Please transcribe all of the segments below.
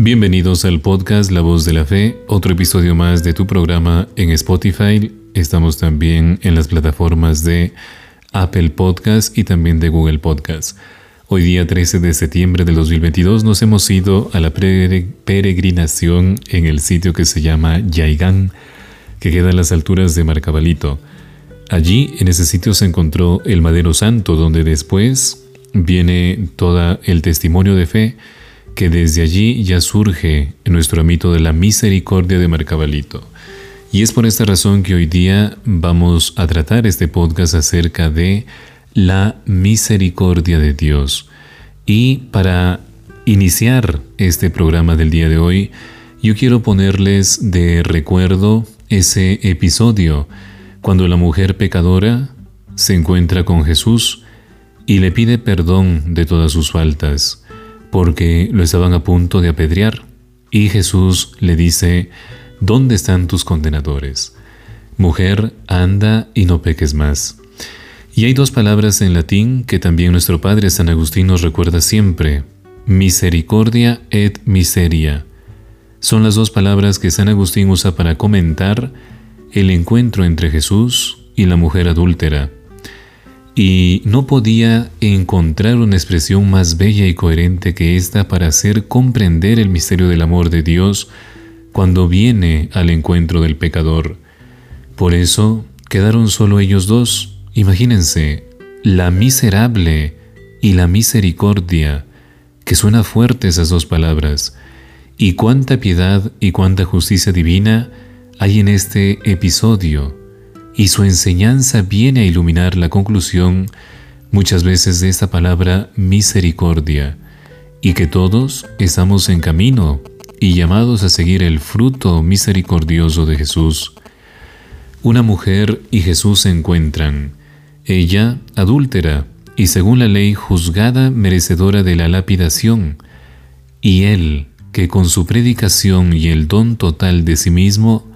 Bienvenidos al podcast La Voz de la Fe, otro episodio más de tu programa en Spotify. Estamos también en las plataformas de Apple Podcast y también de Google Podcast. Hoy día 13 de septiembre del 2022 nos hemos ido a la peregrinación en el sitio que se llama Yaigán, que queda a las alturas de Marcabalito. Allí, en ese sitio, se encontró el Madero Santo, donde después viene todo el testimonio de fe que desde allí ya surge nuestro ámbito de la misericordia de Marcabalito. Y es por esta razón que hoy día vamos a tratar este podcast acerca de la misericordia de Dios. Y para iniciar este programa del día de hoy, yo quiero ponerles de recuerdo ese episodio cuando la mujer pecadora se encuentra con Jesús y le pide perdón de todas sus faltas porque lo estaban a punto de apedrear. Y Jesús le dice, ¿Dónde están tus condenadores? Mujer, anda y no peques más. Y hay dos palabras en latín que también nuestro Padre San Agustín nos recuerda siempre, misericordia et miseria. Son las dos palabras que San Agustín usa para comentar el encuentro entre Jesús y la mujer adúltera y no podía encontrar una expresión más bella y coherente que esta para hacer comprender el misterio del amor de Dios cuando viene al encuentro del pecador. Por eso quedaron solo ellos dos. Imagínense, la miserable y la misericordia, que suena fuerte esas dos palabras, y cuánta piedad y cuánta justicia divina hay en este episodio y su enseñanza viene a iluminar la conclusión muchas veces de esta palabra misericordia, y que todos estamos en camino y llamados a seguir el fruto misericordioso de Jesús. Una mujer y Jesús se encuentran, ella adúltera y según la ley juzgada merecedora de la lapidación, y él que con su predicación y el don total de sí mismo,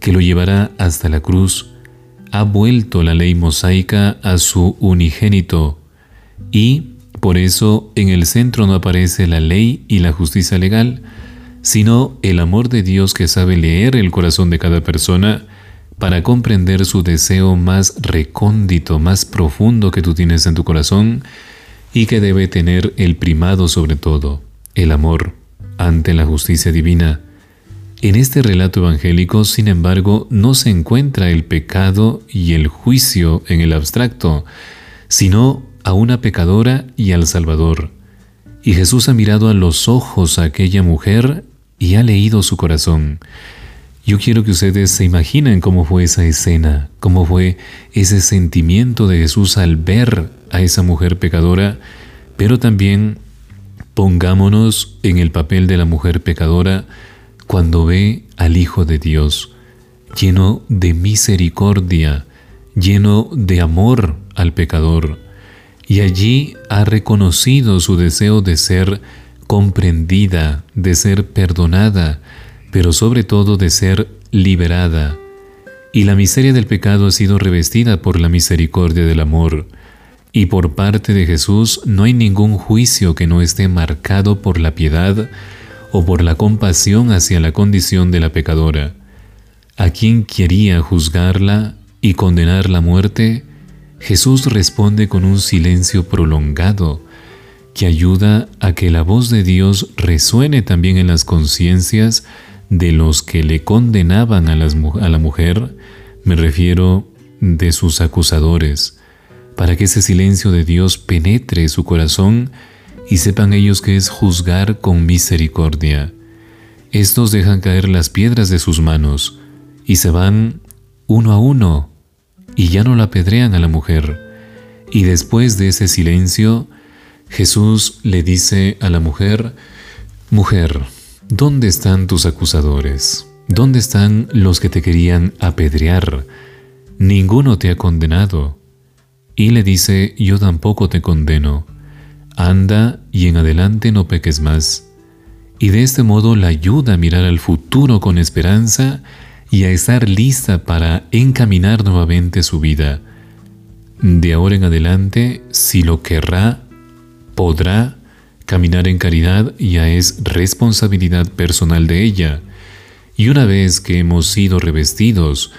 que lo llevará hasta la cruz, ha vuelto la ley mosaica a su unigénito y, por eso, en el centro no aparece la ley y la justicia legal, sino el amor de Dios que sabe leer el corazón de cada persona para comprender su deseo más recóndito, más profundo que tú tienes en tu corazón y que debe tener el primado sobre todo, el amor ante la justicia divina en este relato evangélico, sin embargo, no se encuentra el pecado y el juicio en el abstracto, sino a una pecadora y al Salvador. Y Jesús ha mirado a los ojos a aquella mujer y ha leído su corazón. Yo quiero que ustedes se imaginen cómo fue esa escena, cómo fue ese sentimiento de Jesús al ver a esa mujer pecadora, pero también pongámonos en el papel de la mujer pecadora, cuando ve al Hijo de Dios, lleno de misericordia, lleno de amor al pecador, y allí ha reconocido su deseo de ser comprendida, de ser perdonada, pero sobre todo de ser liberada. Y la miseria del pecado ha sido revestida por la misericordia del amor. Y por parte de Jesús no hay ningún juicio que no esté marcado por la piedad, o por la compasión hacia la condición de la pecadora. A quien quería juzgarla y condenar la muerte, Jesús responde con un silencio prolongado que ayuda a que la voz de Dios resuene también en las conciencias de los que le condenaban a, a, la mujer, me refiero de sus acusadores, para que ese silencio de Dios penetre su corazón y sepan ellos que es juzgar con misericordia. Estos dejan caer las piedras de sus manos y se van uno a uno y ya no la apedrean a la mujer. Y después de ese silencio, Jesús le dice a la mujer, Mujer, ¿dónde están tus acusadores? ¿Dónde están los que te querían apedrear? Ninguno te ha condenado. Y le dice, Yo tampoco te condeno anda y en adelante no peques más. Y de este modo la ayuda a mirar al futuro con esperanza y a estar lista para encaminar nuevamente su vida. De ahora en adelante, si lo querrá, podrá Caminar en caridad ya es responsabilidad personal de ella. Y una vez que hemos sido revestidos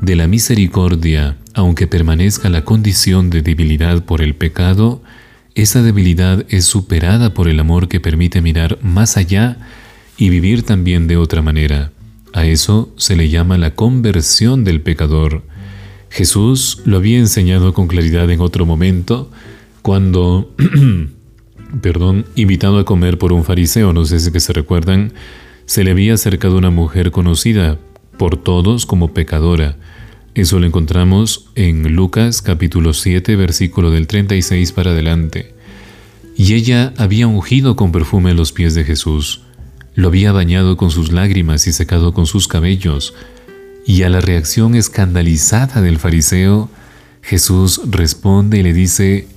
de la misericordia, aunque permanezca la condición de debilidad por el pecado, esa debilidad es superada por el amor que permite mirar más allá y vivir también de otra manera. A eso se le llama la conversión del pecador. Jesús lo había enseñado con claridad en otro momento, cuando, perdón, invitado a comer por un fariseo, no sé si que se recuerdan, se le había acercado una mujer conocida por todos como pecadora. Eso lo encontramos en Lucas capítulo 7, versículo del 36 para adelante. Y ella había ungido con perfume los pies de Jesús, lo había bañado con sus lágrimas y secado con sus cabellos. Y a la reacción escandalizada del fariseo, Jesús responde y le dice,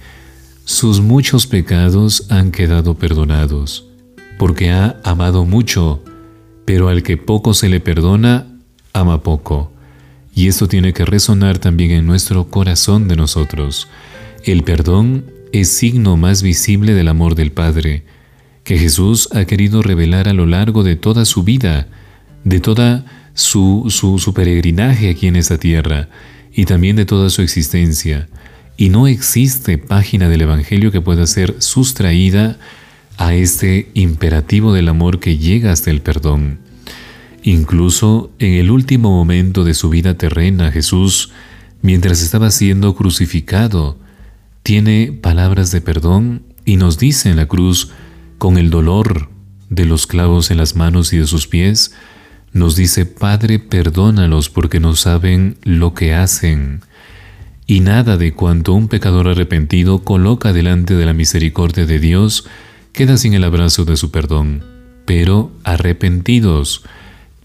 sus muchos pecados han quedado perdonados, porque ha amado mucho, pero al que poco se le perdona, ama poco. Y esto tiene que resonar también en nuestro corazón de nosotros. El perdón es signo más visible del amor del Padre, que Jesús ha querido revelar a lo largo de toda su vida, de toda su, su, peregrinaje aquí en esta tierra y también de toda su existencia. Y no existe página del Evangelio que pueda ser sustraída a este imperativo del amor que llega hasta el perdón. Incluso en el último momento de su vida terrena, Jesús, mientras estaba siendo crucificado, tiene palabras de perdón y nos dice en la cruz, con el dolor de los clavos en las manos y de sus pies, nos dice, Padre, perdónalos porque no saben lo que hacen. Y nada de cuanto un pecador arrepentido coloca delante de la misericordia de Dios queda sin el abrazo de su perdón. Pero arrepentidos,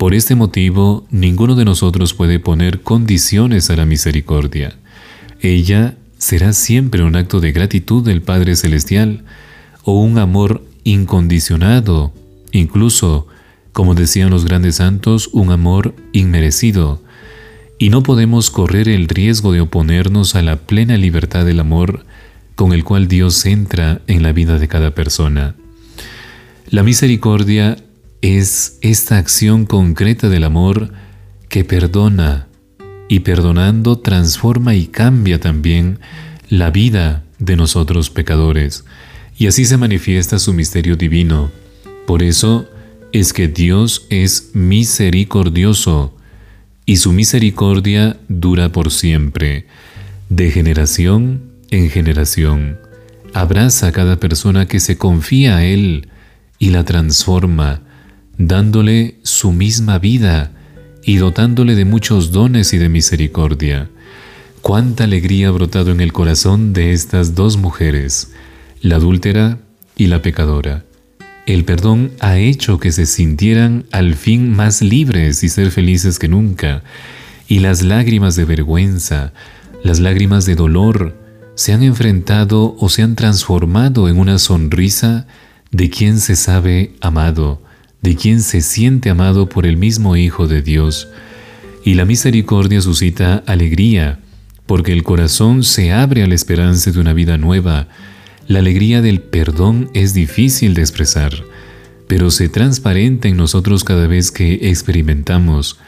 por este motivo, ninguno de nosotros puede poner condiciones a la misericordia. Ella será siempre un acto de gratitud del Padre Celestial o un amor incondicionado, incluso, como decían los grandes santos, un amor inmerecido. Y no podemos correr el riesgo de oponernos a la plena libertad del amor con el cual Dios entra en la vida de cada persona. La misericordia es esta acción concreta del amor que perdona y perdonando transforma y cambia también la vida de nosotros pecadores. Y así se manifiesta su misterio divino. Por eso es que Dios es misericordioso y su misericordia dura por siempre, de generación en generación. Abraza a cada persona que se confía a Él y la transforma dándole su misma vida y dotándole de muchos dones y de misericordia. Cuánta alegría ha brotado en el corazón de estas dos mujeres, la adúltera y la pecadora. El perdón ha hecho que se sintieran al fin más libres y ser felices que nunca, y las lágrimas de vergüenza, las lágrimas de dolor, se han enfrentado o se han transformado en una sonrisa de quien se sabe amado, de quien se siente amado por el mismo Hijo de Dios. Y la misericordia suscita alegría, porque el corazón se abre a la esperanza de una vida nueva. La alegría del perdón es difícil de expresar, pero se transparenta en nosotros cada vez que experimentamos.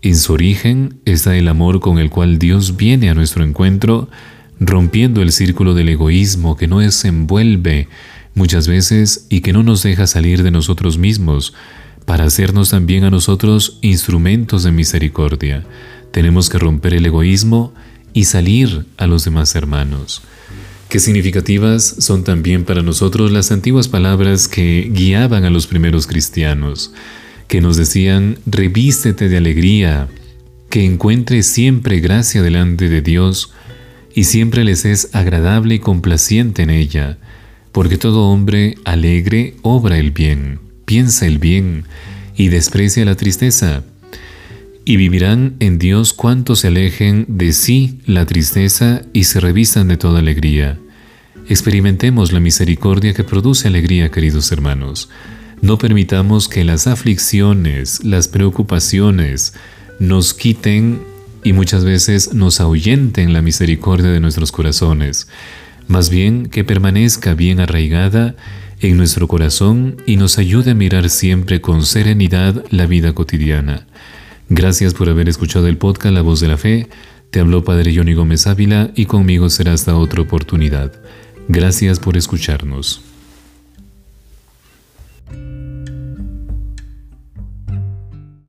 En su origen está el amor con el cual Dios viene a nuestro encuentro, rompiendo el círculo del egoísmo que nos envuelve muchas veces y que no nos deja salir de nosotros mismos para hacernos también a nosotros instrumentos de misericordia. Tenemos que romper el egoísmo y salir a los demás hermanos. Qué significativas son también para nosotros las antiguas palabras que guiaban a los primeros cristianos, que nos decían, revístete de alegría, que encuentres siempre gracia delante de Dios y siempre les es agradable y complaciente en ella, porque todo hombre alegre obra el bien, piensa el bien y desprecia la tristeza. Y vivirán en Dios cuantos se alejen de sí la tristeza y se revisan de toda alegría. Experimentemos la misericordia que produce alegría, queridos hermanos. No permitamos que las aflicciones, las preocupaciones, nos quiten y muchas veces nos ahuyenten la misericordia de nuestros corazones más bien que permanezca bien arraigada en nuestro corazón y nos ayude a mirar siempre con serenidad la vida cotidiana. Gracias por haber escuchado el podcast La Voz de la Fe. Te habló Padre Johnny Gómez Ávila y conmigo será hasta otra oportunidad. Gracias por escucharnos.